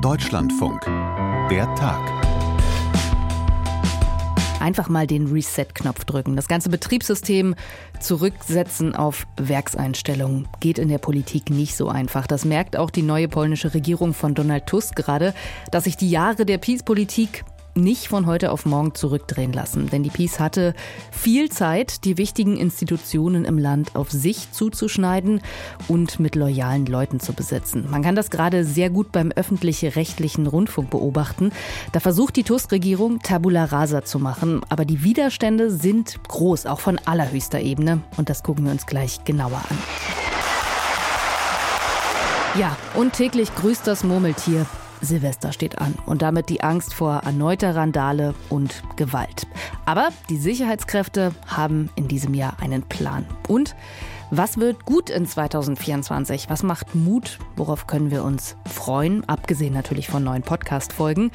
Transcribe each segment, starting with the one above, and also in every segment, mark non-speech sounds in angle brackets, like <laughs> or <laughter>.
Deutschlandfunk. Der Tag. Einfach mal den Reset-Knopf drücken. Das ganze Betriebssystem zurücksetzen auf Werkseinstellungen. Geht in der Politik nicht so einfach. Das merkt auch die neue polnische Regierung von Donald Tusk gerade, dass sich die Jahre der Peace-Politik nicht von heute auf morgen zurückdrehen lassen. Denn die Peace hatte viel Zeit, die wichtigen Institutionen im Land auf sich zuzuschneiden und mit loyalen Leuten zu besetzen. Man kann das gerade sehr gut beim öffentlich-rechtlichen Rundfunk beobachten. Da versucht die Tusk-Regierung Tabula rasa zu machen. Aber die Widerstände sind groß, auch von allerhöchster Ebene. Und das gucken wir uns gleich genauer an. Ja, und täglich grüßt das Murmeltier. Silvester steht an und damit die Angst vor erneuter Randale und Gewalt. Aber die Sicherheitskräfte haben in diesem Jahr einen Plan. Und was wird gut in 2024? Was macht Mut? Worauf können wir uns freuen? Abgesehen natürlich von neuen Podcast-Folgen.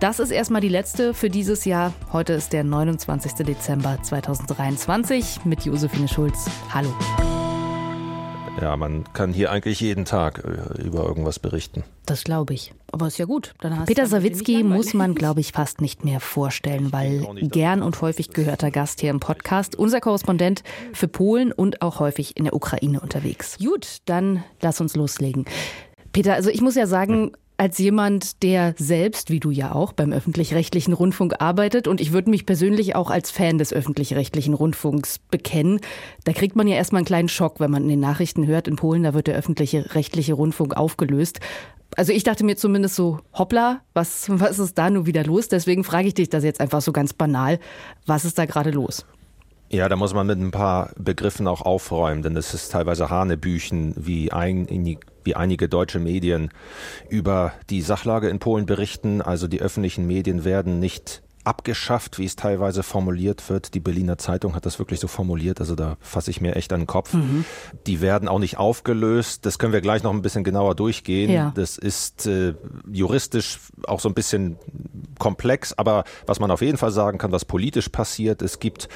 Das ist erstmal die letzte für dieses Jahr. Heute ist der 29. Dezember 2023 mit Josephine Schulz. Hallo. Ja, man kann hier eigentlich jeden Tag äh, über irgendwas berichten. Das glaube ich. Aber ist ja gut. Peter Sawicki muss man, glaube ich, fast nicht mehr vorstellen, weil gern und häufig gehörter Gast hier im Podcast, unser Korrespondent für Polen und auch häufig in der Ukraine unterwegs. Gut, dann lass uns loslegen. Peter, also ich muss ja sagen, als jemand, der selbst, wie du ja auch, beim öffentlich-rechtlichen Rundfunk arbeitet und ich würde mich persönlich auch als Fan des öffentlich-rechtlichen Rundfunks bekennen, da kriegt man ja erstmal einen kleinen Schock, wenn man in den Nachrichten hört, in Polen, da wird der öffentliche rechtliche Rundfunk aufgelöst. Also ich dachte mir zumindest so, hoppla, was, was ist da nun wieder los? Deswegen frage ich dich das jetzt einfach so ganz banal. Was ist da gerade los? Ja, da muss man mit ein paar Begriffen auch aufräumen, denn es ist teilweise Hanebüchen, wie, ein, wie einige deutsche Medien über die Sachlage in Polen berichten. Also die öffentlichen Medien werden nicht abgeschafft, wie es teilweise formuliert wird. Die Berliner Zeitung hat das wirklich so formuliert, also da fasse ich mir echt an den Kopf. Mhm. Die werden auch nicht aufgelöst. Das können wir gleich noch ein bisschen genauer durchgehen. Ja. Das ist äh, juristisch auch so ein bisschen komplex, aber was man auf jeden Fall sagen kann, was politisch passiert, es gibt,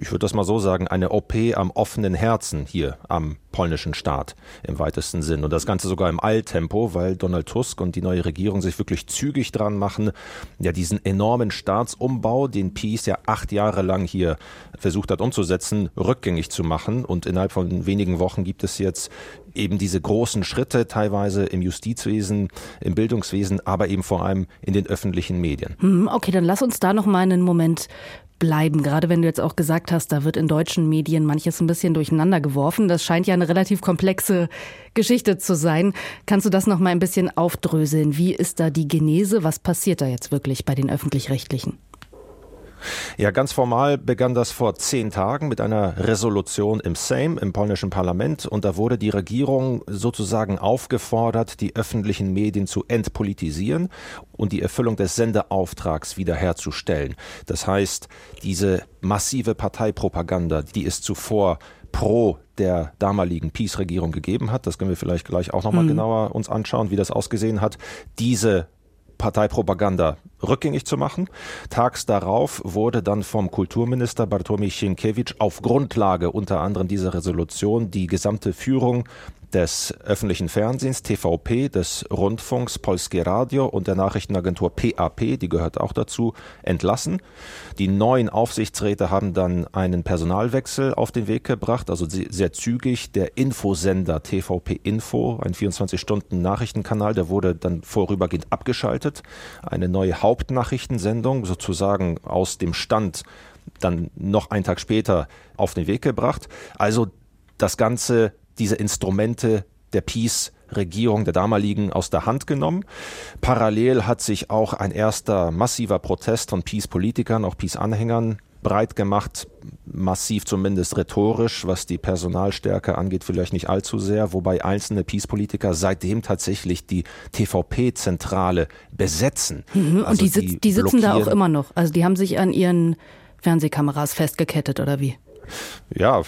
ich würde das mal so sagen, eine OP am offenen Herzen hier am polnischen Staat im weitesten Sinn. Und das Ganze sogar im Eiltempo, weil Donald Tusk und die neue Regierung sich wirklich zügig dran machen, ja diesen enormen Staatsumbau, den Peace ja acht Jahre lang hier versucht hat umzusetzen, rückgängig zu machen. Und innerhalb von wenigen Wochen gibt es jetzt eben diese großen Schritte, teilweise im Justizwesen, im Bildungswesen, aber eben vor allem in den öffentlichen Medien. Hm, okay, dann lass uns da noch mal einen Moment bleiben. Gerade wenn du jetzt auch gesagt hast, da wird in deutschen Medien manches ein bisschen durcheinander geworfen. Das scheint ja eine relativ komplexe Geschichte zu sein. Kannst du das noch mal ein bisschen aufdröseln? Wie ist da die Genese? Was passiert da jetzt wirklich bei den öffentlich-rechtlichen? Ja, ganz formal begann das vor zehn Tagen mit einer Resolution im Sejm, im polnischen Parlament, und da wurde die Regierung sozusagen aufgefordert, die öffentlichen Medien zu entpolitisieren und die Erfüllung des Sendeauftrags wiederherzustellen. Das heißt, diese massive Parteipropaganda, die es zuvor pro der damaligen Peace-Regierung gegeben hat, das können wir vielleicht gleich auch nochmal mhm. genauer uns anschauen, wie das ausgesehen hat, diese Parteipropaganda rückgängig zu machen. Tags darauf wurde dann vom Kulturminister Bartłomiej Sienkiewicz auf Grundlage unter anderem dieser Resolution die gesamte Führung des öffentlichen Fernsehens, TVP, des Rundfunks, Polskie Radio und der Nachrichtenagentur PAP, die gehört auch dazu, entlassen. Die neuen Aufsichtsräte haben dann einen Personalwechsel auf den Weg gebracht, also sehr zügig. Der Infosender TVP Info, ein 24-Stunden-Nachrichtenkanal, der wurde dann vorübergehend abgeschaltet. Eine neue Hauptnachrichtensendung, sozusagen aus dem Stand, dann noch einen Tag später auf den Weg gebracht. Also das Ganze diese Instrumente der Peace Regierung der damaligen aus der Hand genommen. Parallel hat sich auch ein erster massiver Protest von Peace-Politikern, auch Peace-Anhängern breit gemacht, massiv zumindest rhetorisch, was die Personalstärke angeht, vielleicht nicht allzu sehr, wobei einzelne Peace-Politiker seitdem tatsächlich die TVP-Zentrale besetzen. Mhm, und also die, die, die sitzen da auch immer noch. Also die haben sich an ihren Fernsehkameras festgekettet oder wie? Ja,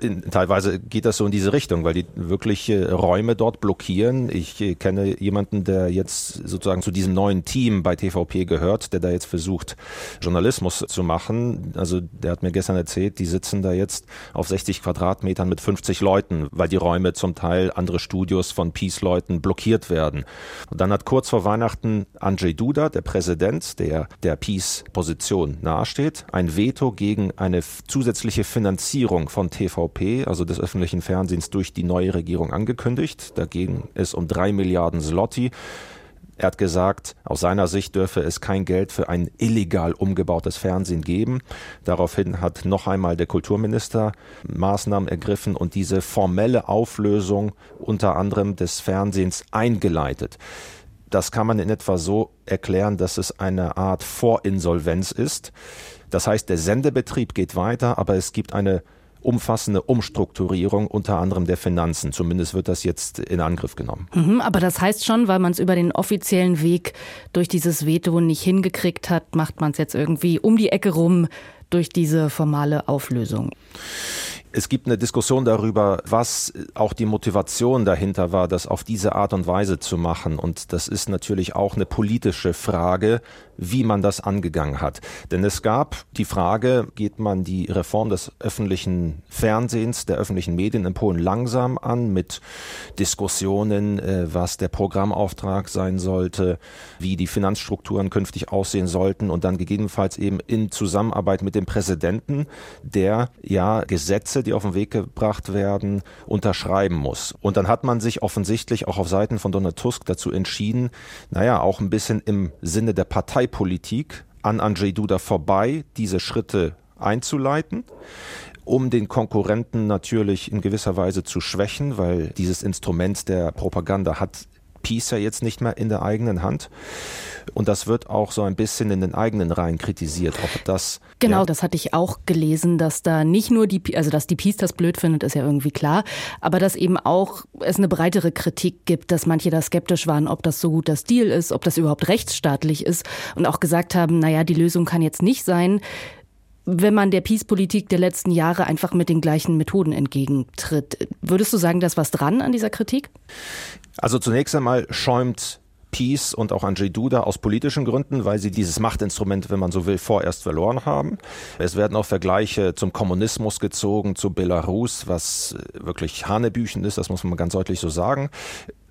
in, teilweise geht das so in diese Richtung, weil die wirklich Räume dort blockieren. Ich äh, kenne jemanden, der jetzt sozusagen zu diesem neuen Team bei TVP gehört, der da jetzt versucht, Journalismus zu machen. Also der hat mir gestern erzählt, die sitzen da jetzt auf 60 Quadratmetern mit 50 Leuten, weil die Räume zum Teil andere Studios von Peace-Leuten blockiert werden. Und dann hat kurz vor Weihnachten Andrzej Duda, der Präsident, der der Peace-Position nahesteht, ein Veto gegen eine zusätzliche Finanzierung von TVP, also des öffentlichen Fernsehens, durch die neue Regierung angekündigt. Dagegen es um drei Milliarden Zloty. Er hat gesagt, aus seiner Sicht dürfe es kein Geld für ein illegal umgebautes Fernsehen geben. Daraufhin hat noch einmal der Kulturminister Maßnahmen ergriffen und diese formelle Auflösung unter anderem des Fernsehens eingeleitet. Das kann man in etwa so erklären, dass es eine Art Vorinsolvenz ist. Das heißt, der Sendebetrieb geht weiter, aber es gibt eine umfassende Umstrukturierung unter anderem der Finanzen. Zumindest wird das jetzt in Angriff genommen. Mhm, aber das heißt schon, weil man es über den offiziellen Weg durch dieses Veto nicht hingekriegt hat, macht man es jetzt irgendwie um die Ecke rum durch diese formale Auflösung. Es gibt eine Diskussion darüber, was auch die Motivation dahinter war, das auf diese Art und Weise zu machen. Und das ist natürlich auch eine politische Frage, wie man das angegangen hat. Denn es gab die Frage, geht man die Reform des öffentlichen Fernsehens, der öffentlichen Medien in Polen langsam an mit Diskussionen, äh, was der Programmauftrag sein sollte, wie die Finanzstrukturen künftig aussehen sollten und dann gegebenenfalls eben in Zusammenarbeit mit dem Präsidenten, der ja Gesetze, die auf den Weg gebracht werden, unterschreiben muss. Und dann hat man sich offensichtlich auch auf Seiten von Donald Tusk dazu entschieden, naja, auch ein bisschen im Sinne der Partei Parteipolitik an Andrzej Duda vorbei, diese Schritte einzuleiten um den Konkurrenten natürlich in gewisser Weise zu schwächen, weil dieses Instrument der Propaganda hat Peace ja jetzt nicht mehr in der eigenen Hand. Und das wird auch so ein bisschen in den eigenen Reihen kritisiert, ob das. Genau, ja. das hatte ich auch gelesen, dass da nicht nur die, also dass die Peace das blöd findet, ist ja irgendwie klar, aber dass eben auch es eine breitere Kritik gibt, dass manche da skeptisch waren, ob das so gut das Deal ist, ob das überhaupt rechtsstaatlich ist und auch gesagt haben, naja, die Lösung kann jetzt nicht sein, wenn man der Peace-Politik der letzten Jahre einfach mit den gleichen Methoden entgegentritt. Würdest du sagen, da ist was dran an dieser Kritik? Also zunächst einmal schäumt Peace und auch Andrzej Duda aus politischen Gründen, weil sie dieses Machtinstrument, wenn man so will, vorerst verloren haben. Es werden auch Vergleiche zum Kommunismus gezogen, zu Belarus, was wirklich Hanebüchen ist, das muss man ganz deutlich so sagen.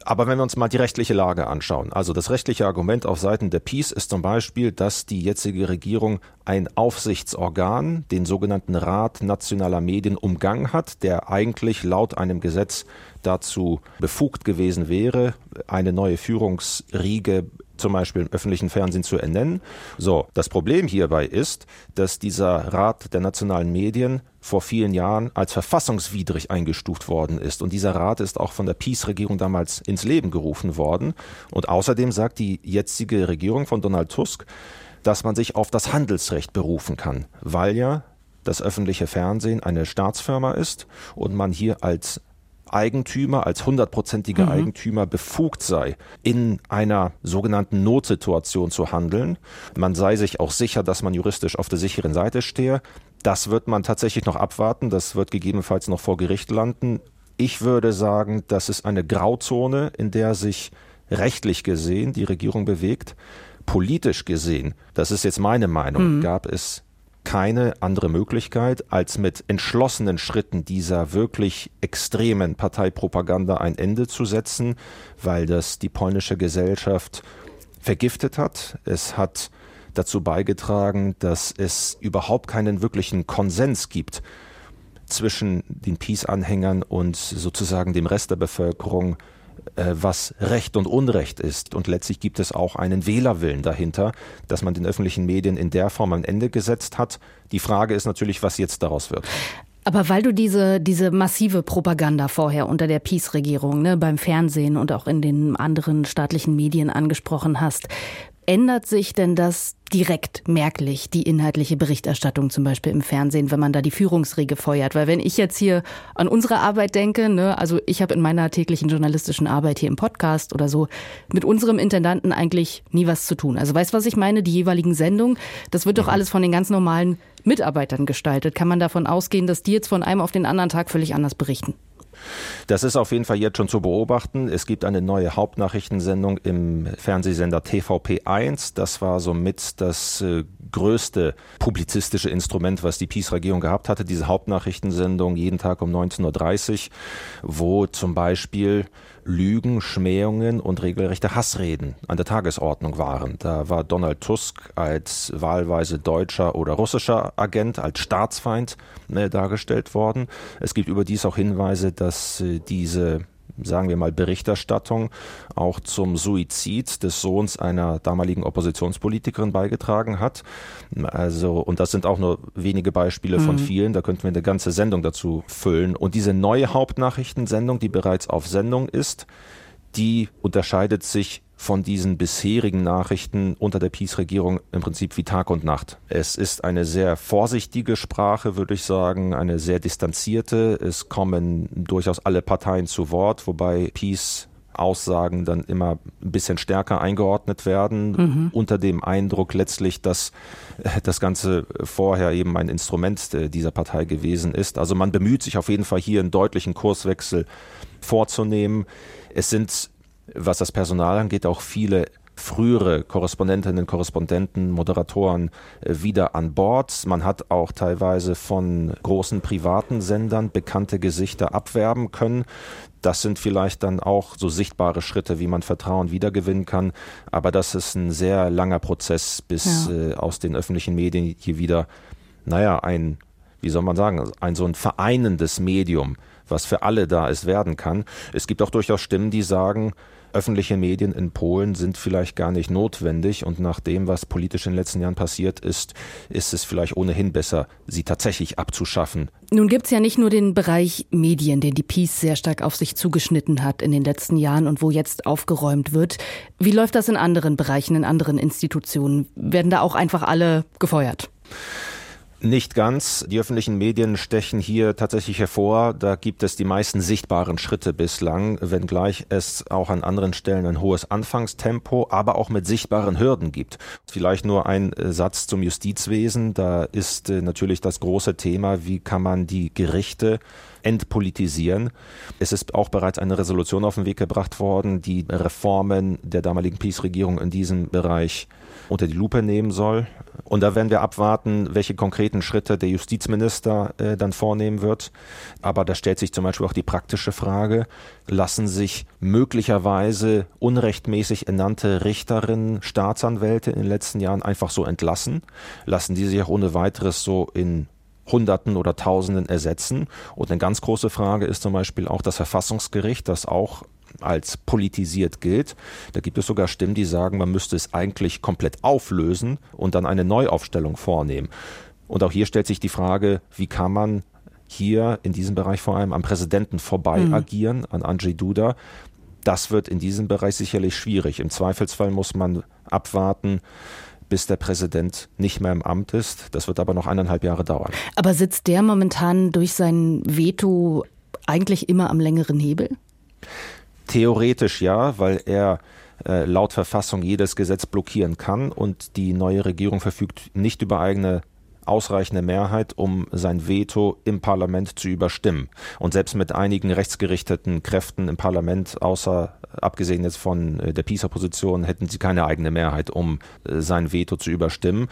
Aber wenn wir uns mal die rechtliche Lage anschauen, also das rechtliche Argument auf Seiten der Peace ist zum Beispiel, dass die jetzige Regierung ein Aufsichtsorgan, den sogenannten Rat nationaler Medien, umgangen hat, der eigentlich laut einem Gesetz dazu befugt gewesen wäre, eine neue Führungsriege zum Beispiel im öffentlichen Fernsehen zu ernennen. So, das Problem hierbei ist, dass dieser Rat der nationalen Medien vor vielen Jahren als verfassungswidrig eingestuft worden ist. Und dieser Rat ist auch von der Peace-Regierung damals ins Leben gerufen worden. Und außerdem sagt die jetzige Regierung von Donald Tusk, dass man sich auf das Handelsrecht berufen kann, weil ja das öffentliche Fernsehen eine Staatsfirma ist und man hier als Eigentümer, als hundertprozentiger mhm. Eigentümer befugt sei, in einer sogenannten Notsituation zu handeln. Man sei sich auch sicher, dass man juristisch auf der sicheren Seite stehe. Das wird man tatsächlich noch abwarten. Das wird gegebenenfalls noch vor Gericht landen. Ich würde sagen, das ist eine Grauzone, in der sich rechtlich gesehen die Regierung bewegt. Politisch gesehen, das ist jetzt meine Meinung, mhm. gab es keine andere Möglichkeit, als mit entschlossenen Schritten dieser wirklich extremen Parteipropaganda ein Ende zu setzen, weil das die polnische Gesellschaft vergiftet hat. Es hat dazu beigetragen, dass es überhaupt keinen wirklichen Konsens gibt zwischen den Peace-Anhängern und sozusagen dem Rest der Bevölkerung, äh, was Recht und Unrecht ist. Und letztlich gibt es auch einen Wählerwillen dahinter, dass man den öffentlichen Medien in der Form ein Ende gesetzt hat. Die Frage ist natürlich, was jetzt daraus wird. Aber weil du diese, diese massive Propaganda vorher unter der Peace-Regierung ne, beim Fernsehen und auch in den anderen staatlichen Medien angesprochen hast, ändert sich denn das direkt merklich, die inhaltliche Berichterstattung zum Beispiel im Fernsehen, wenn man da die Führungsriege feuert? Weil wenn ich jetzt hier an unsere Arbeit denke, ne, also ich habe in meiner täglichen journalistischen Arbeit hier im Podcast oder so mit unserem Intendanten eigentlich nie was zu tun. Also weißt du, was ich meine? Die jeweiligen Sendungen, das wird doch alles von den ganz normalen Mitarbeitern gestaltet. Kann man davon ausgehen, dass die jetzt von einem auf den anderen Tag völlig anders berichten? Das ist auf jeden Fall jetzt schon zu beobachten. Es gibt eine neue Hauptnachrichtensendung im Fernsehsender TVP1. Das war somit das äh, größte publizistische Instrument, was die Peace-Regierung gehabt hatte. Diese Hauptnachrichtensendung jeden Tag um 19.30 Uhr, wo zum Beispiel Lügen, Schmähungen und regelrechte Hassreden an der Tagesordnung waren. Da war Donald Tusk als wahlweise deutscher oder russischer Agent, als Staatsfeind äh, dargestellt worden. Es gibt überdies auch Hinweise, dass äh, diese sagen wir mal, Berichterstattung auch zum Suizid des Sohns einer damaligen Oppositionspolitikerin beigetragen hat. Also, und das sind auch nur wenige Beispiele mhm. von vielen, da könnten wir eine ganze Sendung dazu füllen. Und diese neue Hauptnachrichtensendung, die bereits auf Sendung ist, die unterscheidet sich von diesen bisherigen Nachrichten unter der Peace-Regierung im Prinzip wie Tag und Nacht. Es ist eine sehr vorsichtige Sprache, würde ich sagen, eine sehr distanzierte. Es kommen durchaus alle Parteien zu Wort, wobei Peace Aussagen dann immer ein bisschen stärker eingeordnet werden, mhm. unter dem Eindruck letztlich, dass äh, das Ganze vorher eben ein Instrument äh, dieser Partei gewesen ist. Also man bemüht sich auf jeden Fall hier einen deutlichen Kurswechsel vorzunehmen. Es sind was das Personal angeht, auch viele frühere Korrespondentinnen, Korrespondenten, Moderatoren äh, wieder an Bord. Man hat auch teilweise von großen privaten Sendern bekannte Gesichter abwerben können. Das sind vielleicht dann auch so sichtbare Schritte, wie man Vertrauen wiedergewinnen kann. Aber das ist ein sehr langer Prozess, bis ja. äh, aus den öffentlichen Medien hier wieder, naja, ein, wie soll man sagen, ein so ein vereinendes Medium, was für alle da ist, werden kann. Es gibt auch durchaus Stimmen, die sagen, öffentliche Medien in Polen sind vielleicht gar nicht notwendig und nach dem, was politisch in den letzten Jahren passiert ist, ist es vielleicht ohnehin besser, sie tatsächlich abzuschaffen. Nun gibt es ja nicht nur den Bereich Medien, den die Peace sehr stark auf sich zugeschnitten hat in den letzten Jahren und wo jetzt aufgeräumt wird. Wie läuft das in anderen Bereichen, in anderen Institutionen? Werden da auch einfach alle gefeuert? Nicht ganz. Die öffentlichen Medien stechen hier tatsächlich hervor. Da gibt es die meisten sichtbaren Schritte bislang, wenngleich es auch an anderen Stellen ein hohes Anfangstempo, aber auch mit sichtbaren Hürden gibt. Vielleicht nur ein äh, Satz zum Justizwesen. Da ist äh, natürlich das große Thema, wie kann man die Gerichte entpolitisieren. Es ist auch bereits eine Resolution auf den Weg gebracht worden, die Reformen der damaligen Peace-Regierung in diesem Bereich unter die Lupe nehmen soll. Und da werden wir abwarten, welche konkreten Schritte der Justizminister äh, dann vornehmen wird. Aber da stellt sich zum Beispiel auch die praktische Frage, lassen sich möglicherweise unrechtmäßig ernannte Richterinnen, Staatsanwälte in den letzten Jahren einfach so entlassen? Lassen die sich auch ohne weiteres so in Hunderten oder Tausenden ersetzen. Und eine ganz große Frage ist zum Beispiel auch das Verfassungsgericht, das auch als politisiert gilt. Da gibt es sogar Stimmen, die sagen, man müsste es eigentlich komplett auflösen und dann eine Neuaufstellung vornehmen. Und auch hier stellt sich die Frage, wie kann man hier in diesem Bereich vor allem am Präsidenten vorbei mhm. agieren, an Andrzej Duda. Das wird in diesem Bereich sicherlich schwierig. Im Zweifelsfall muss man abwarten, bis der Präsident nicht mehr im Amt ist. Das wird aber noch eineinhalb Jahre dauern. Aber sitzt der momentan durch sein Veto eigentlich immer am längeren Hebel? Theoretisch ja, weil er äh, laut Verfassung jedes Gesetz blockieren kann und die neue Regierung verfügt nicht über eigene ausreichende Mehrheit, um sein Veto im Parlament zu überstimmen. Und selbst mit einigen rechtsgerichteten Kräften im Parlament, außer abgesehen jetzt von äh, der PISA-Position, hätten sie keine eigene Mehrheit, um äh, sein Veto zu überstimmen.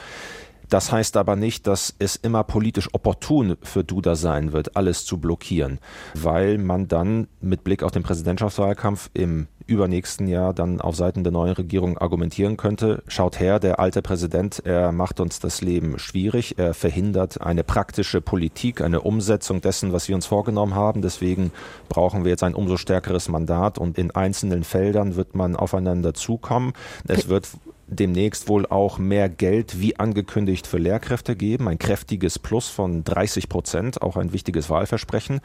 Das heißt aber nicht, dass es immer politisch opportun für Duda sein wird, alles zu blockieren, weil man dann mit Blick auf den Präsidentschaftswahlkampf im übernächsten Jahr dann auf Seiten der neuen Regierung argumentieren könnte, schaut her, der alte Präsident, er macht uns das Leben schwierig, er verhindert eine praktische Politik, eine Umsetzung dessen, was wir uns vorgenommen haben. Deswegen brauchen wir jetzt ein umso stärkeres Mandat und in einzelnen Feldern wird man aufeinander zukommen. Es wird demnächst wohl auch mehr Geld wie angekündigt für Lehrkräfte geben, ein kräftiges Plus von 30 Prozent, auch ein wichtiges Wahlversprechen.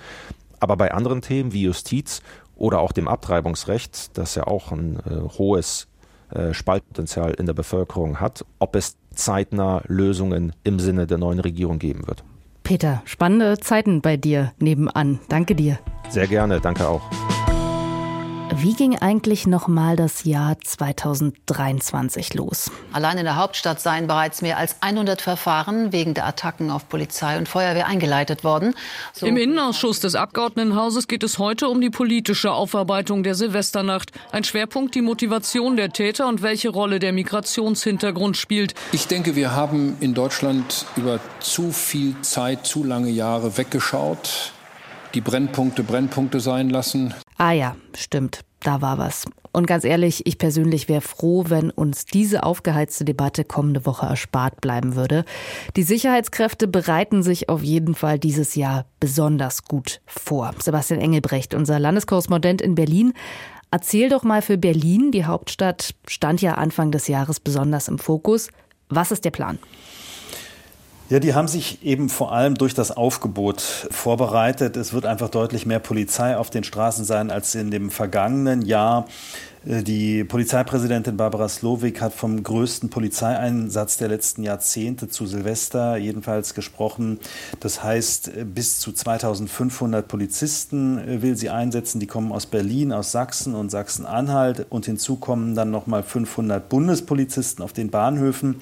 Aber bei anderen Themen wie Justiz oder auch dem Abtreibungsrecht, das ja auch ein äh, hohes äh, Spaltpotenzial in der Bevölkerung hat, ob es zeitnah Lösungen im Sinne der neuen Regierung geben wird. Peter, spannende Zeiten bei dir nebenan. Danke dir. Sehr gerne, danke auch. Wie ging eigentlich nochmal das Jahr 2023 los? Allein in der Hauptstadt seien bereits mehr als 100 Verfahren wegen der Attacken auf Polizei und Feuerwehr eingeleitet worden. So Im Innenausschuss des Abgeordnetenhauses geht es heute um die politische Aufarbeitung der Silvesternacht. Ein Schwerpunkt die Motivation der Täter und welche Rolle der Migrationshintergrund spielt. Ich denke, wir haben in Deutschland über zu viel Zeit, zu lange Jahre weggeschaut die Brennpunkte Brennpunkte sein lassen. Ah ja, stimmt, da war was. Und ganz ehrlich, ich persönlich wäre froh, wenn uns diese aufgeheizte Debatte kommende Woche erspart bleiben würde. Die Sicherheitskräfte bereiten sich auf jeden Fall dieses Jahr besonders gut vor. Sebastian Engelbrecht, unser Landeskorrespondent in Berlin, erzähl doch mal für Berlin, die Hauptstadt stand ja Anfang des Jahres besonders im Fokus. Was ist der Plan? Ja, die haben sich eben vor allem durch das Aufgebot vorbereitet. Es wird einfach deutlich mehr Polizei auf den Straßen sein als in dem vergangenen Jahr. Äh, die Polizeipräsidentin Barbara Slowik hat vom größten Polizeieinsatz der letzten Jahrzehnte zu Silvester jedenfalls gesprochen. Das heißt, äh, bis zu 2500 Polizisten äh, will sie einsetzen. Die kommen aus Berlin, aus Sachsen und Sachsen-Anhalt. Und hinzu kommen dann nochmal 500 Bundespolizisten auf den Bahnhöfen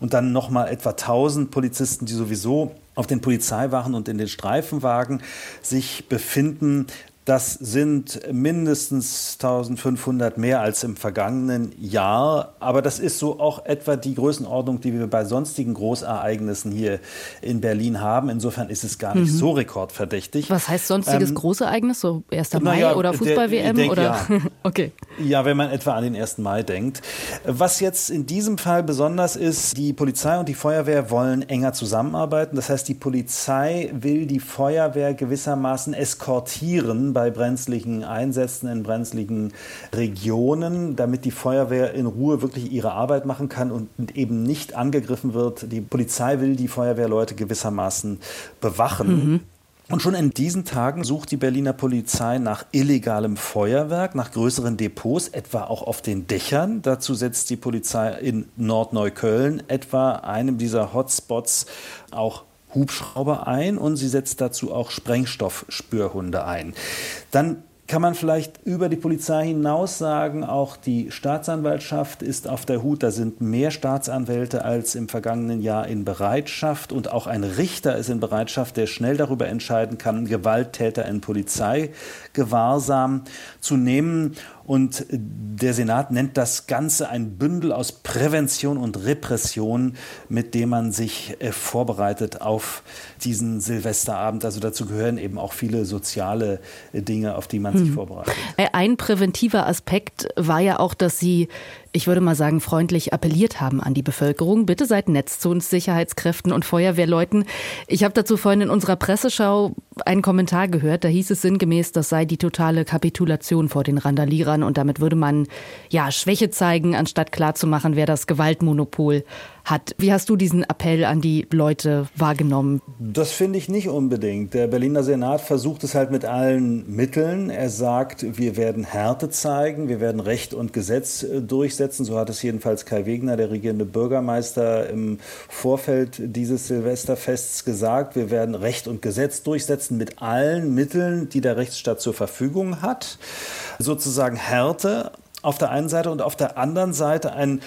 und dann nochmal etwa 1000 Polizisten, die sowieso auf den Polizeiwachen und in den Streifenwagen sich befinden. Das sind mindestens 1500 mehr als im vergangenen Jahr. Aber das ist so auch etwa die Größenordnung, die wir bei sonstigen Großereignissen hier in Berlin haben. Insofern ist es gar nicht mhm. so rekordverdächtig. Was heißt sonstiges ähm, Großereignis? So 1. Mai ja, oder Fußball-WM? oder? Ja. <laughs> okay. Ja, wenn man etwa an den 1. Mai denkt. Was jetzt in diesem Fall besonders ist, die Polizei und die Feuerwehr wollen enger zusammenarbeiten. Das heißt, die Polizei will die Feuerwehr gewissermaßen eskortieren bei brenzlichen Einsätzen in brenzligen Regionen, damit die Feuerwehr in Ruhe wirklich ihre Arbeit machen kann und eben nicht angegriffen wird. Die Polizei will die Feuerwehrleute gewissermaßen bewachen. Mhm. Und schon in diesen Tagen sucht die Berliner Polizei nach illegalem Feuerwerk, nach größeren Depots, etwa auch auf den Dächern. Dazu setzt die Polizei in Nordneukölln etwa einem dieser Hotspots auch Hubschrauber ein und sie setzt dazu auch Sprengstoffspürhunde ein. Dann kann man vielleicht über die Polizei hinaus sagen, auch die Staatsanwaltschaft ist auf der Hut. Da sind mehr Staatsanwälte als im vergangenen Jahr in Bereitschaft. Und auch ein Richter ist in Bereitschaft, der schnell darüber entscheiden kann, Gewalttäter in Polizeigewahrsam zu nehmen. Und der Senat nennt das Ganze ein Bündel aus Prävention und Repression, mit dem man sich äh, vorbereitet auf diesen Silvesterabend. Also dazu gehören eben auch viele soziale äh, Dinge, auf die man hm. sich vorbereitet. Äh, ein präventiver Aspekt war ja auch, dass Sie ich würde mal sagen, freundlich appelliert haben an die Bevölkerung. Bitte seid nett zu uns Sicherheitskräften und Feuerwehrleuten. Ich habe dazu vorhin in unserer Presseschau einen Kommentar gehört, da hieß es sinngemäß, das sei die totale Kapitulation vor den Randalierern und damit würde man ja Schwäche zeigen, anstatt klarzumachen, wer das Gewaltmonopol hat. Wie hast du diesen Appell an die Leute wahrgenommen? Das finde ich nicht unbedingt. Der Berliner Senat versucht es halt mit allen Mitteln. Er sagt, wir werden Härte zeigen, wir werden Recht und Gesetz äh, durchsetzen. So hat es jedenfalls Kai Wegner, der regierende Bürgermeister, im Vorfeld dieses Silvesterfests gesagt. Wir werden Recht und Gesetz durchsetzen mit allen Mitteln, die der Rechtsstaat zur Verfügung hat. Sozusagen Härte auf der einen Seite und auf der anderen Seite ein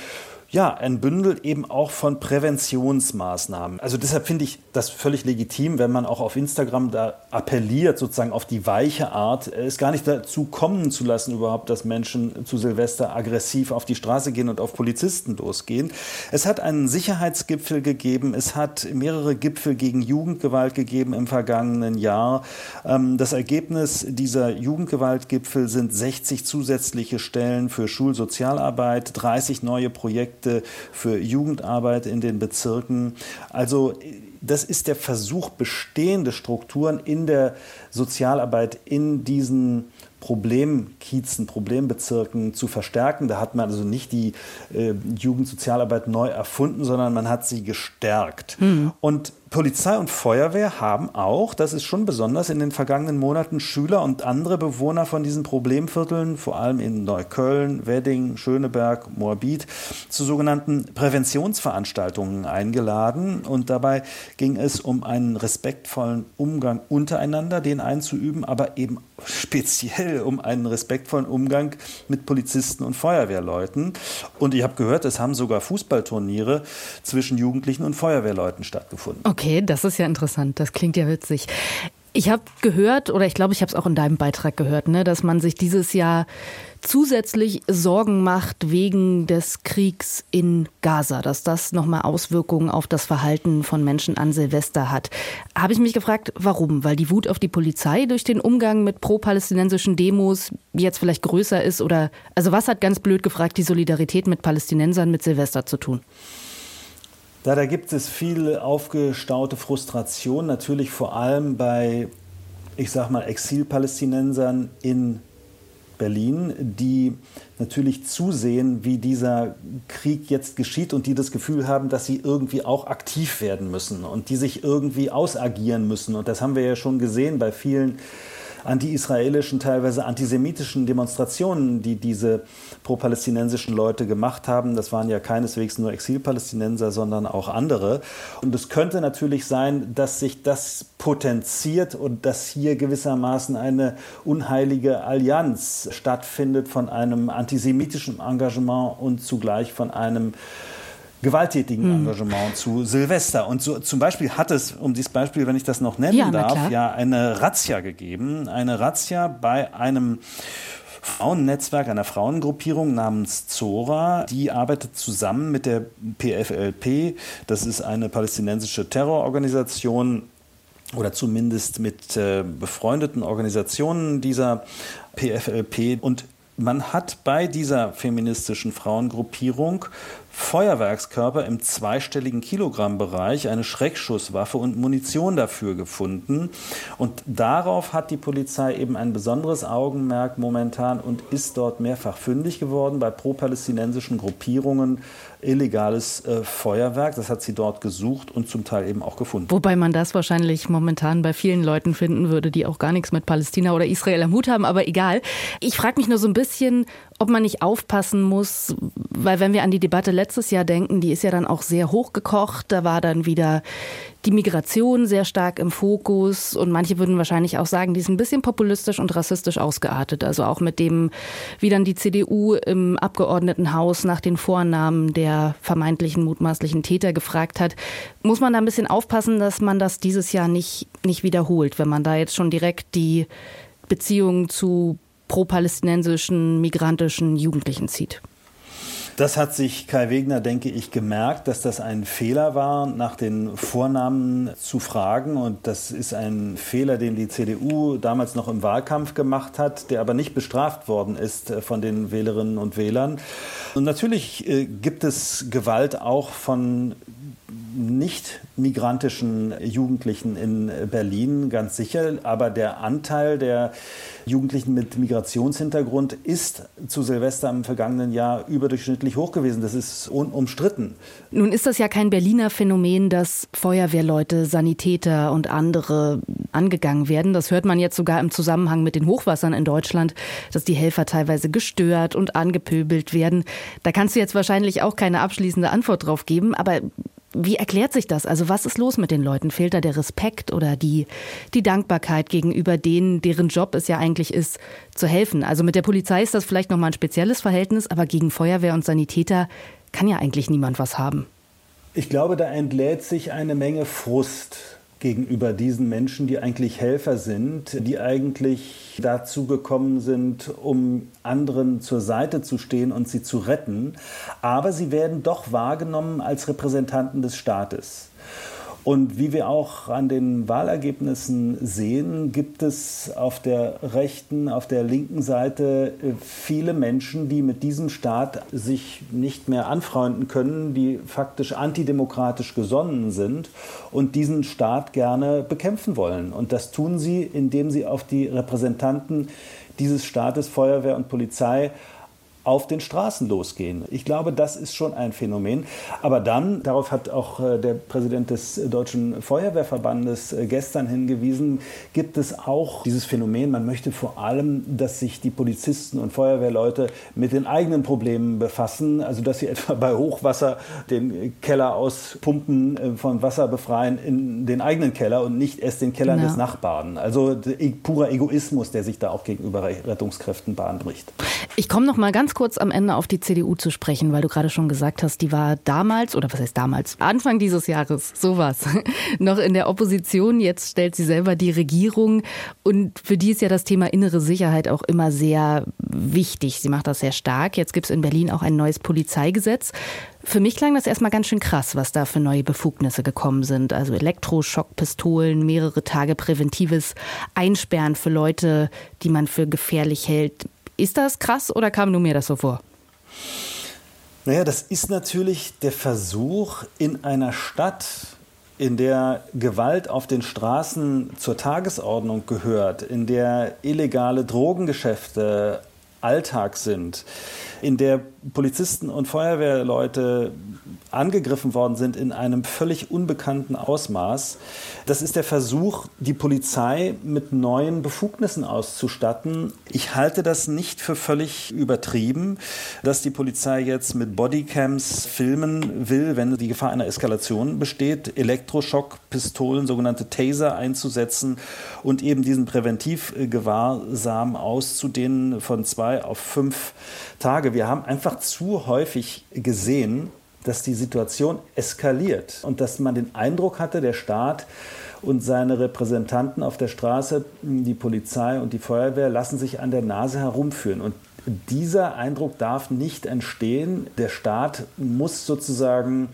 ja, ein Bündel eben auch von Präventionsmaßnahmen. Also deshalb finde ich das völlig legitim, wenn man auch auf Instagram da appelliert, sozusagen auf die weiche Art, es gar nicht dazu kommen zu lassen, überhaupt, dass Menschen zu Silvester aggressiv auf die Straße gehen und auf Polizisten losgehen. Es hat einen Sicherheitsgipfel gegeben, es hat mehrere Gipfel gegen Jugendgewalt gegeben im vergangenen Jahr. Ähm, das Ergebnis dieser Jugendgewaltgipfel sind 60 zusätzliche Stellen für Schulsozialarbeit, 30 neue Projekte Projekte für Jugendarbeit in den Bezirken. Also das ist der Versuch, bestehende Strukturen in der Sozialarbeit in diesen Problemkiezen, Problembezirken zu verstärken. Da hat man also nicht die äh, Jugendsozialarbeit neu erfunden, sondern man hat sie gestärkt. Mhm. Und Polizei und Feuerwehr haben auch, das ist schon besonders, in den vergangenen Monaten Schüler und andere Bewohner von diesen Problemvierteln, vor allem in Neukölln, Wedding, Schöneberg, Moabit, zu sogenannten Präventionsveranstaltungen eingeladen. Und dabei ging es um einen respektvollen Umgang untereinander, den einzuüben, aber eben speziell um einen respektvollen Umgang mit Polizisten und Feuerwehrleuten. Und ich habe gehört, es haben sogar Fußballturniere zwischen Jugendlichen und Feuerwehrleuten stattgefunden. Okay. Okay, das ist ja interessant. Das klingt ja witzig. Ich habe gehört, oder ich glaube, ich habe es auch in deinem Beitrag gehört, ne, dass man sich dieses Jahr zusätzlich Sorgen macht wegen des Kriegs in Gaza, dass das nochmal Auswirkungen auf das Verhalten von Menschen an Silvester hat. Habe ich mich gefragt, warum? Weil die Wut auf die Polizei durch den Umgang mit pro-palästinensischen Demos jetzt vielleicht größer ist oder, also was hat ganz blöd gefragt die Solidarität mit Palästinensern mit Silvester zu tun? Da, da gibt es viel aufgestaute Frustration, natürlich vor allem bei, ich sag mal, Exilpalästinensern in Berlin, die natürlich zusehen, wie dieser Krieg jetzt geschieht und die das Gefühl haben, dass sie irgendwie auch aktiv werden müssen und die sich irgendwie ausagieren müssen. Und das haben wir ja schon gesehen bei vielen anti-israelischen, teilweise antisemitischen Demonstrationen, die diese pro-palästinensischen Leute gemacht haben. Das waren ja keineswegs nur Exilpalästinenser, sondern auch andere. Und es könnte natürlich sein, dass sich das potenziert und dass hier gewissermaßen eine unheilige Allianz stattfindet von einem antisemitischen Engagement und zugleich von einem gewalttätigen mhm. Engagement zu Silvester. Und so, zum Beispiel hat es, um dieses Beispiel, wenn ich das noch nennen ja, darf, ja eine Razzia gegeben. Eine Razzia bei einem Frauennetzwerk, einer Frauengruppierung namens Zora. Die arbeitet zusammen mit der PFLP. Das ist eine palästinensische Terrororganisation oder zumindest mit äh, befreundeten Organisationen dieser PFLP. Und man hat bei dieser feministischen Frauengruppierung Feuerwerkskörper im zweistelligen Kilogrammbereich, eine Schreckschusswaffe und Munition dafür gefunden. Und darauf hat die Polizei eben ein besonderes Augenmerk momentan und ist dort mehrfach fündig geworden bei pro-palästinensischen Gruppierungen illegales äh, Feuerwerk. Das hat sie dort gesucht und zum Teil eben auch gefunden. Wobei man das wahrscheinlich momentan bei vielen Leuten finden würde, die auch gar nichts mit Palästina oder Israel am Hut haben, aber egal. Ich frage mich nur so ein bisschen, ob man nicht aufpassen muss, weil wenn wir an die Debatte letztes Jahr denken, die ist ja dann auch sehr hochgekocht. Da war dann wieder die Migration sehr stark im Fokus und manche würden wahrscheinlich auch sagen, die ist ein bisschen populistisch und rassistisch ausgeartet. Also auch mit dem, wie dann die CDU im Abgeordnetenhaus nach den Vornamen der vermeintlichen mutmaßlichen Täter gefragt hat, muss man da ein bisschen aufpassen, dass man das dieses Jahr nicht, nicht wiederholt, wenn man da jetzt schon direkt die Beziehungen zu pro-palästinensischen, migrantischen Jugendlichen zieht. Das hat sich Kai Wegner, denke ich, gemerkt, dass das ein Fehler war, nach den Vornamen zu fragen. Und das ist ein Fehler, den die CDU damals noch im Wahlkampf gemacht hat, der aber nicht bestraft worden ist äh, von den Wählerinnen und Wählern. Und natürlich äh, gibt es Gewalt auch von nicht migrantischen Jugendlichen in Berlin, ganz sicher. Aber der Anteil der Jugendlichen mit Migrationshintergrund ist zu Silvester im vergangenen Jahr überdurchschnittlich hoch gewesen. Das ist unumstritten. Nun ist das ja kein Berliner Phänomen, dass Feuerwehrleute, Sanitäter und andere angegangen werden. Das hört man jetzt sogar im Zusammenhang mit den Hochwassern in Deutschland, dass die Helfer teilweise gestört und angepöbelt werden. Da kannst du jetzt wahrscheinlich auch keine abschließende Antwort drauf geben, aber wie erklärt sich das? Also was ist los mit den Leuten? Fehlt da der Respekt oder die, die Dankbarkeit gegenüber denen, deren Job es ja eigentlich ist, zu helfen? Also mit der Polizei ist das vielleicht nochmal ein spezielles Verhältnis, aber gegen Feuerwehr und Sanitäter kann ja eigentlich niemand was haben. Ich glaube, da entlädt sich eine Menge Frust gegenüber diesen Menschen, die eigentlich Helfer sind, die eigentlich dazu gekommen sind, um anderen zur Seite zu stehen und sie zu retten. Aber sie werden doch wahrgenommen als Repräsentanten des Staates. Und wie wir auch an den Wahlergebnissen sehen, gibt es auf der rechten, auf der linken Seite äh, viele Menschen, die mit diesem Staat sich nicht mehr anfreunden können, die faktisch antidemokratisch gesonnen sind und diesen Staat gerne bekämpfen wollen. Und das tun sie, indem sie auf die Repräsentanten dieses Staates, Feuerwehr und Polizei, auf den Straßen losgehen. Ich glaube, das ist schon ein Phänomen. Aber dann, darauf hat auch äh, der Präsident des Deutschen Feuerwehrverbandes äh, gestern hingewiesen, gibt es auch dieses Phänomen, man möchte vor allem, dass sich die Polizisten und Feuerwehrleute mit den eigenen Problemen befassen, also dass sie <laughs> etwa bei Hochwasser den Keller auspumpen, äh, von Wasser befreien in den eigenen Keller und nicht erst den Kellern ja. des Nachbarn. Also purer Egoismus, der sich da auch gegenüber Rettungskräften Bahn bricht. Ich komme noch mal ganz ganz kurz am Ende auf die CDU zu sprechen, weil du gerade schon gesagt hast, die war damals, oder was heißt damals, Anfang dieses Jahres, sowas, <laughs> noch in der Opposition. Jetzt stellt sie selber die Regierung. Und für die ist ja das Thema innere Sicherheit auch immer sehr wichtig. Sie macht das sehr stark. Jetzt gibt es in Berlin auch ein neues Polizeigesetz. Für mich klang das erstmal ganz schön krass, was da für neue Befugnisse gekommen sind. Also Elektroschockpistolen, mehrere Tage präventives Einsperren für Leute, die man für gefährlich hält. Ist das krass oder kam nur mir das so vor? Naja, das ist natürlich der Versuch in einer Stadt, in der Gewalt auf den Straßen zur Tagesordnung gehört, in der illegale Drogengeschäfte Alltag sind, in der Polizisten und Feuerwehrleute angegriffen worden sind in einem völlig unbekannten Ausmaß. Das ist der Versuch, die Polizei mit neuen Befugnissen auszustatten. Ich halte das nicht für völlig übertrieben, dass die Polizei jetzt mit Bodycams filmen will, wenn die Gefahr einer Eskalation besteht, Elektroschockpistolen, sogenannte Taser einzusetzen und eben diesen Präventivgewahrsam auszudehnen von zwei auf fünf Tage. Wir haben einfach zu häufig gesehen, dass die Situation eskaliert und dass man den Eindruck hatte, der Staat und seine Repräsentanten auf der Straße, die Polizei und die Feuerwehr, lassen sich an der Nase herumführen. Und dieser Eindruck darf nicht entstehen. Der Staat muss sozusagen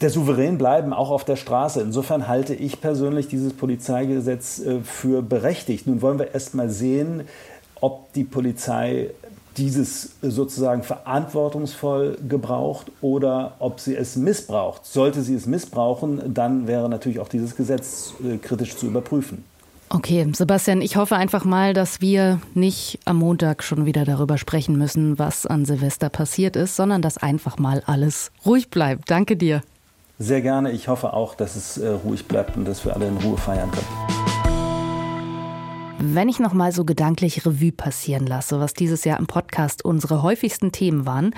der Souverän bleiben, auch auf der Straße. Insofern halte ich persönlich dieses Polizeigesetz äh, für berechtigt. Nun wollen wir erst mal sehen, ob die Polizei dieses sozusagen verantwortungsvoll gebraucht oder ob sie es missbraucht. Sollte sie es missbrauchen, dann wäre natürlich auch dieses Gesetz äh, kritisch zu überprüfen. Okay, Sebastian, ich hoffe einfach mal, dass wir nicht am Montag schon wieder darüber sprechen müssen, was an Silvester passiert ist, sondern dass einfach mal alles ruhig bleibt. Danke dir. Sehr gerne. Ich hoffe auch, dass es äh, ruhig bleibt und dass wir alle in Ruhe feiern können. Wenn ich noch mal so gedanklich Revue passieren lasse, was dieses Jahr im Podcast unsere häufigsten Themen waren,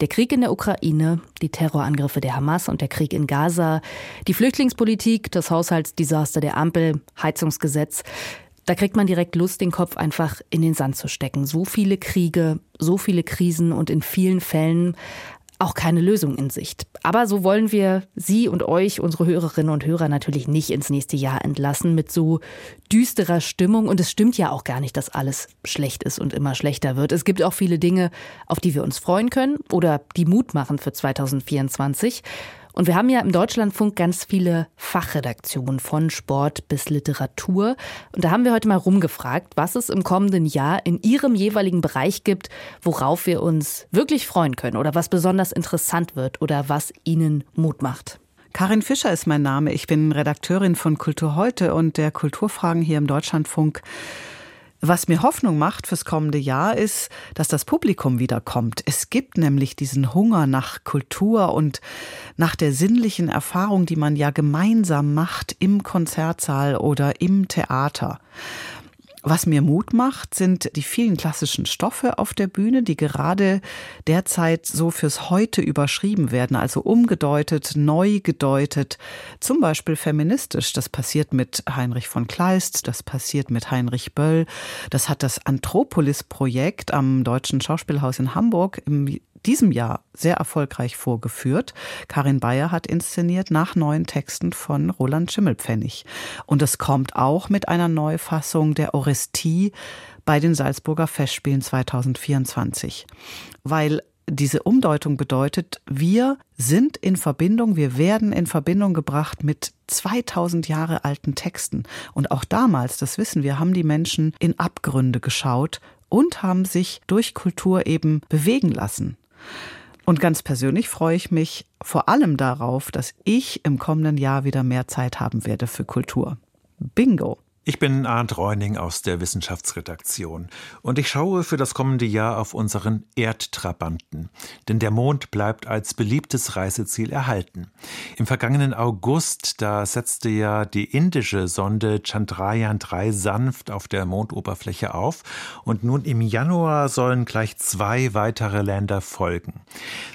der Krieg in der Ukraine, die Terrorangriffe der Hamas und der Krieg in Gaza, die Flüchtlingspolitik, das Haushaltsdesaster der Ampel, Heizungsgesetz, da kriegt man direkt Lust, den Kopf einfach in den Sand zu stecken. So viele Kriege, so viele Krisen und in vielen Fällen auch keine Lösung in Sicht. Aber so wollen wir Sie und euch, unsere Hörerinnen und Hörer, natürlich nicht ins nächste Jahr entlassen mit so düsterer Stimmung. Und es stimmt ja auch gar nicht, dass alles schlecht ist und immer schlechter wird. Es gibt auch viele Dinge, auf die wir uns freuen können oder die Mut machen für 2024. Und wir haben ja im Deutschlandfunk ganz viele Fachredaktionen von Sport bis Literatur. Und da haben wir heute mal rumgefragt, was es im kommenden Jahr in Ihrem jeweiligen Bereich gibt, worauf wir uns wirklich freuen können oder was besonders interessant wird oder was Ihnen Mut macht. Karin Fischer ist mein Name. Ich bin Redakteurin von Kultur heute und der Kulturfragen hier im Deutschlandfunk. Was mir Hoffnung macht fürs kommende Jahr ist, dass das Publikum wiederkommt. Es gibt nämlich diesen Hunger nach Kultur und nach der sinnlichen Erfahrung, die man ja gemeinsam macht im Konzertsaal oder im Theater. Was mir Mut macht, sind die vielen klassischen Stoffe auf der Bühne, die gerade derzeit so fürs Heute überschrieben werden, also umgedeutet, neu gedeutet, zum Beispiel feministisch. Das passiert mit Heinrich von Kleist, das passiert mit Heinrich Böll. Das hat das Anthropolis-Projekt am Deutschen Schauspielhaus in Hamburg im diesem Jahr sehr erfolgreich vorgeführt. Karin Bayer hat inszeniert nach neuen Texten von Roland Schimmelpfennig. Und es kommt auch mit einer Neufassung der Orestie bei den Salzburger Festspielen 2024. Weil diese Umdeutung bedeutet, wir sind in Verbindung, wir werden in Verbindung gebracht mit 2000 Jahre alten Texten. Und auch damals, das wissen wir, haben die Menschen in Abgründe geschaut und haben sich durch Kultur eben bewegen lassen. Und ganz persönlich freue ich mich vor allem darauf, dass ich im kommenden Jahr wieder mehr Zeit haben werde für Kultur. Bingo! Ich bin Arndt Reuning aus der Wissenschaftsredaktion und ich schaue für das kommende Jahr auf unseren Erdtrabanten, denn der Mond bleibt als beliebtes Reiseziel erhalten. Im vergangenen August, da setzte ja die indische Sonde Chandrayaan 3 sanft auf der Mondoberfläche auf und nun im Januar sollen gleich zwei weitere Länder folgen.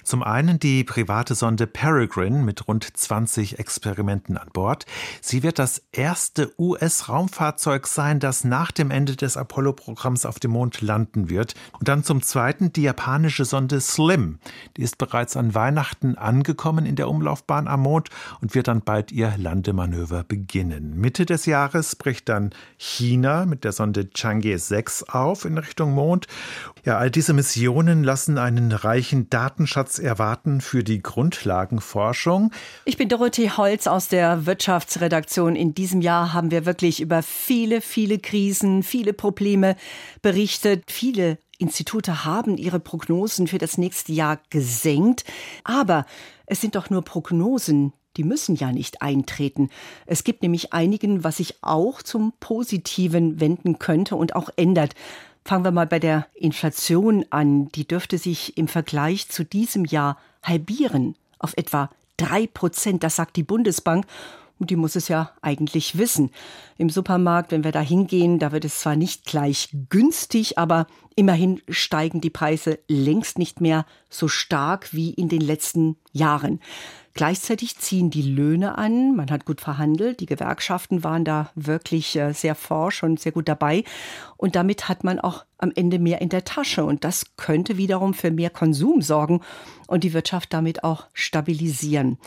Zum einen die private Sonde Peregrine mit rund 20 Experimenten an Bord. Sie wird das erste US-Raumfahrzeug Raumfahrzeug sein, das nach dem Ende des Apollo-Programms auf dem Mond landen wird. Und dann zum Zweiten die japanische Sonde Slim. Die ist bereits an Weihnachten angekommen in der Umlaufbahn am Mond und wird dann bald ihr Landemanöver beginnen. Mitte des Jahres bricht dann China mit der Sonde Chang'e 6 auf in Richtung Mond. Ja, all diese Missionen lassen einen reichen Datenschatz erwarten für die Grundlagenforschung. Ich bin Dorothee Holz aus der Wirtschaftsredaktion. In diesem Jahr haben wir wirklich über viele, viele Krisen, viele Probleme berichtet. Viele Institute haben ihre Prognosen für das nächste Jahr gesenkt. Aber es sind doch nur Prognosen. Die müssen ja nicht eintreten. Es gibt nämlich einigen, was sich auch zum Positiven wenden könnte und auch ändert. Fangen wir mal bei der Inflation an. Die dürfte sich im Vergleich zu diesem Jahr halbieren auf etwa drei Prozent. Das sagt die Bundesbank. Und die muss es ja eigentlich wissen. Im Supermarkt, wenn wir da hingehen, da wird es zwar nicht gleich günstig, aber immerhin steigen die Preise längst nicht mehr so stark wie in den letzten Jahren. Gleichzeitig ziehen die Löhne an. Man hat gut verhandelt. Die Gewerkschaften waren da wirklich äh, sehr forsch und sehr gut dabei. Und damit hat man auch am Ende mehr in der Tasche. Und das könnte wiederum für mehr Konsum sorgen und die Wirtschaft damit auch stabilisieren.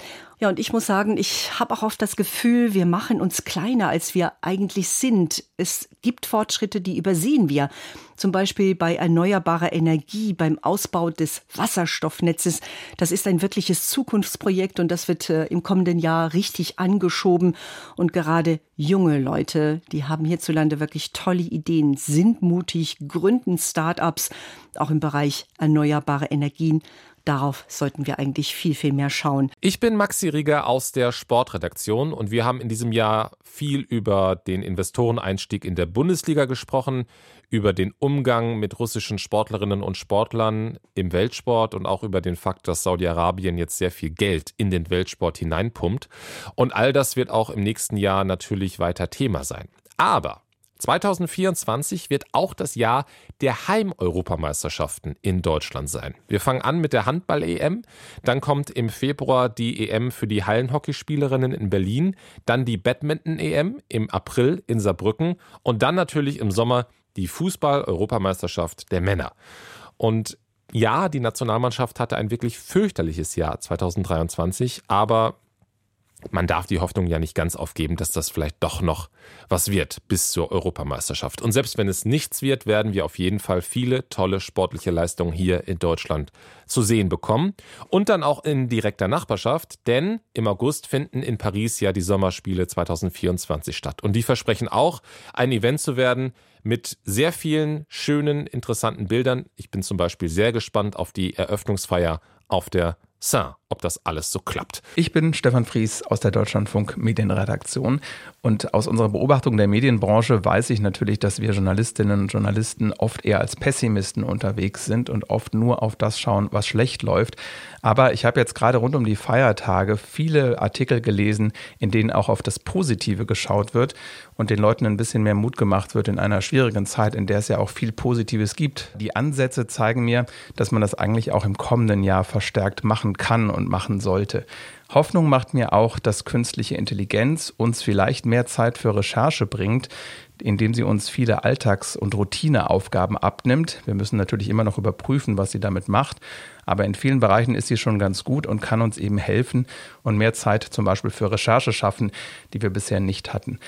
Ja, und ich muss sagen, ich habe auch oft das Gefühl, wir machen uns kleiner, als wir eigentlich sind. Es gibt Fortschritte, die übersehen wir. Zum Beispiel bei erneuerbarer Energie, beim Ausbau des Wasserstoffnetzes. Das ist ein wirkliches Zukunftsprojekt und das wird äh, im kommenden Jahr richtig angeschoben. Und gerade junge Leute, die haben hierzulande wirklich tolle Ideen, sind mutig, gründen Start-ups, auch im Bereich erneuerbare Energien. Darauf sollten wir eigentlich viel, viel mehr schauen. Ich bin Maxi Rieger aus der Sportredaktion und wir haben in diesem Jahr viel über den Investoreneinstieg in der Bundesliga gesprochen, über den Umgang mit russischen Sportlerinnen und Sportlern im Weltsport und auch über den Fakt, dass Saudi-Arabien jetzt sehr viel Geld in den Weltsport hineinpumpt. Und all das wird auch im nächsten Jahr natürlich weiter Thema sein. Aber 2024 wird auch das Jahr der Heimeuropameisterschaften in Deutschland sein. Wir fangen an mit der Handball-EM, dann kommt im Februar die EM für die Hallenhockeyspielerinnen in Berlin, dann die Badminton-EM im April in Saarbrücken und dann natürlich im Sommer die Fußball-Europameisterschaft der Männer. Und ja, die Nationalmannschaft hatte ein wirklich fürchterliches Jahr 2023, aber man darf die Hoffnung ja nicht ganz aufgeben, dass das vielleicht doch noch was wird bis zur Europameisterschaft. Und selbst wenn es nichts wird, werden wir auf jeden Fall viele tolle sportliche Leistungen hier in Deutschland zu sehen bekommen. Und dann auch in direkter Nachbarschaft, denn im August finden in Paris ja die Sommerspiele 2024 statt. Und die versprechen auch, ein Event zu werden mit sehr vielen schönen, interessanten Bildern. Ich bin zum Beispiel sehr gespannt auf die Eröffnungsfeier auf der Saint, ob das alles so klappt. Ich bin Stefan Fries aus der Deutschlandfunk Medienredaktion und aus unserer Beobachtung der Medienbranche weiß ich natürlich, dass wir Journalistinnen und Journalisten oft eher als Pessimisten unterwegs sind und oft nur auf das schauen, was schlecht läuft. Aber ich habe jetzt gerade rund um die Feiertage viele Artikel gelesen, in denen auch auf das Positive geschaut wird und den Leuten ein bisschen mehr Mut gemacht wird in einer schwierigen Zeit, in der es ja auch viel Positives gibt. Die Ansätze zeigen mir, dass man das eigentlich auch im kommenden Jahr verstärkt machen kann und machen sollte. Hoffnung macht mir auch, dass künstliche Intelligenz uns vielleicht mehr Zeit für Recherche bringt, indem sie uns viele Alltags- und Routineaufgaben abnimmt. Wir müssen natürlich immer noch überprüfen, was sie damit macht. Aber in vielen Bereichen ist sie schon ganz gut und kann uns eben helfen und mehr Zeit zum Beispiel für Recherche schaffen, die wir bisher nicht hatten.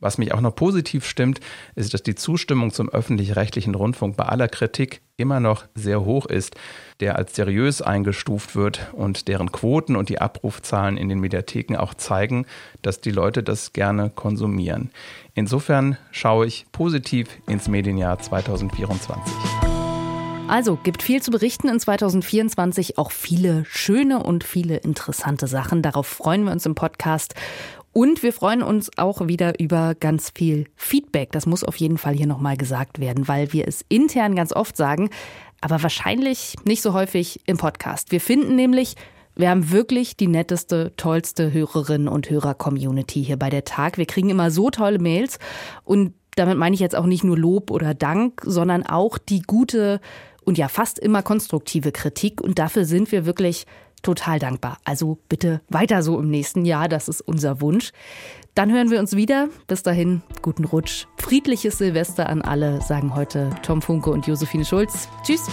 Was mich auch noch positiv stimmt, ist, dass die Zustimmung zum öffentlich-rechtlichen Rundfunk bei aller Kritik immer noch sehr hoch ist, der als seriös eingestuft wird und deren Quoten und die Abrufzahlen in den Mediatheken auch zeigen, dass die Leute das gerne konsumieren. Insofern schaue ich positiv ins Medienjahr 2024. Also gibt viel zu berichten in 2024, auch viele schöne und viele interessante Sachen. Darauf freuen wir uns im Podcast. Und wir freuen uns auch wieder über ganz viel Feedback. Das muss auf jeden Fall hier nochmal gesagt werden, weil wir es intern ganz oft sagen, aber wahrscheinlich nicht so häufig im Podcast. Wir finden nämlich, wir haben wirklich die netteste, tollste Hörerinnen und Hörer-Community hier bei der Tag. Wir kriegen immer so tolle Mails und damit meine ich jetzt auch nicht nur Lob oder Dank, sondern auch die gute und ja fast immer konstruktive Kritik. Und dafür sind wir wirklich total dankbar. Also bitte weiter so im nächsten Jahr, das ist unser Wunsch. Dann hören wir uns wieder. Bis dahin, guten Rutsch. Friedliches Silvester an alle, sagen heute Tom Funke und Josephine Schulz. Tschüss.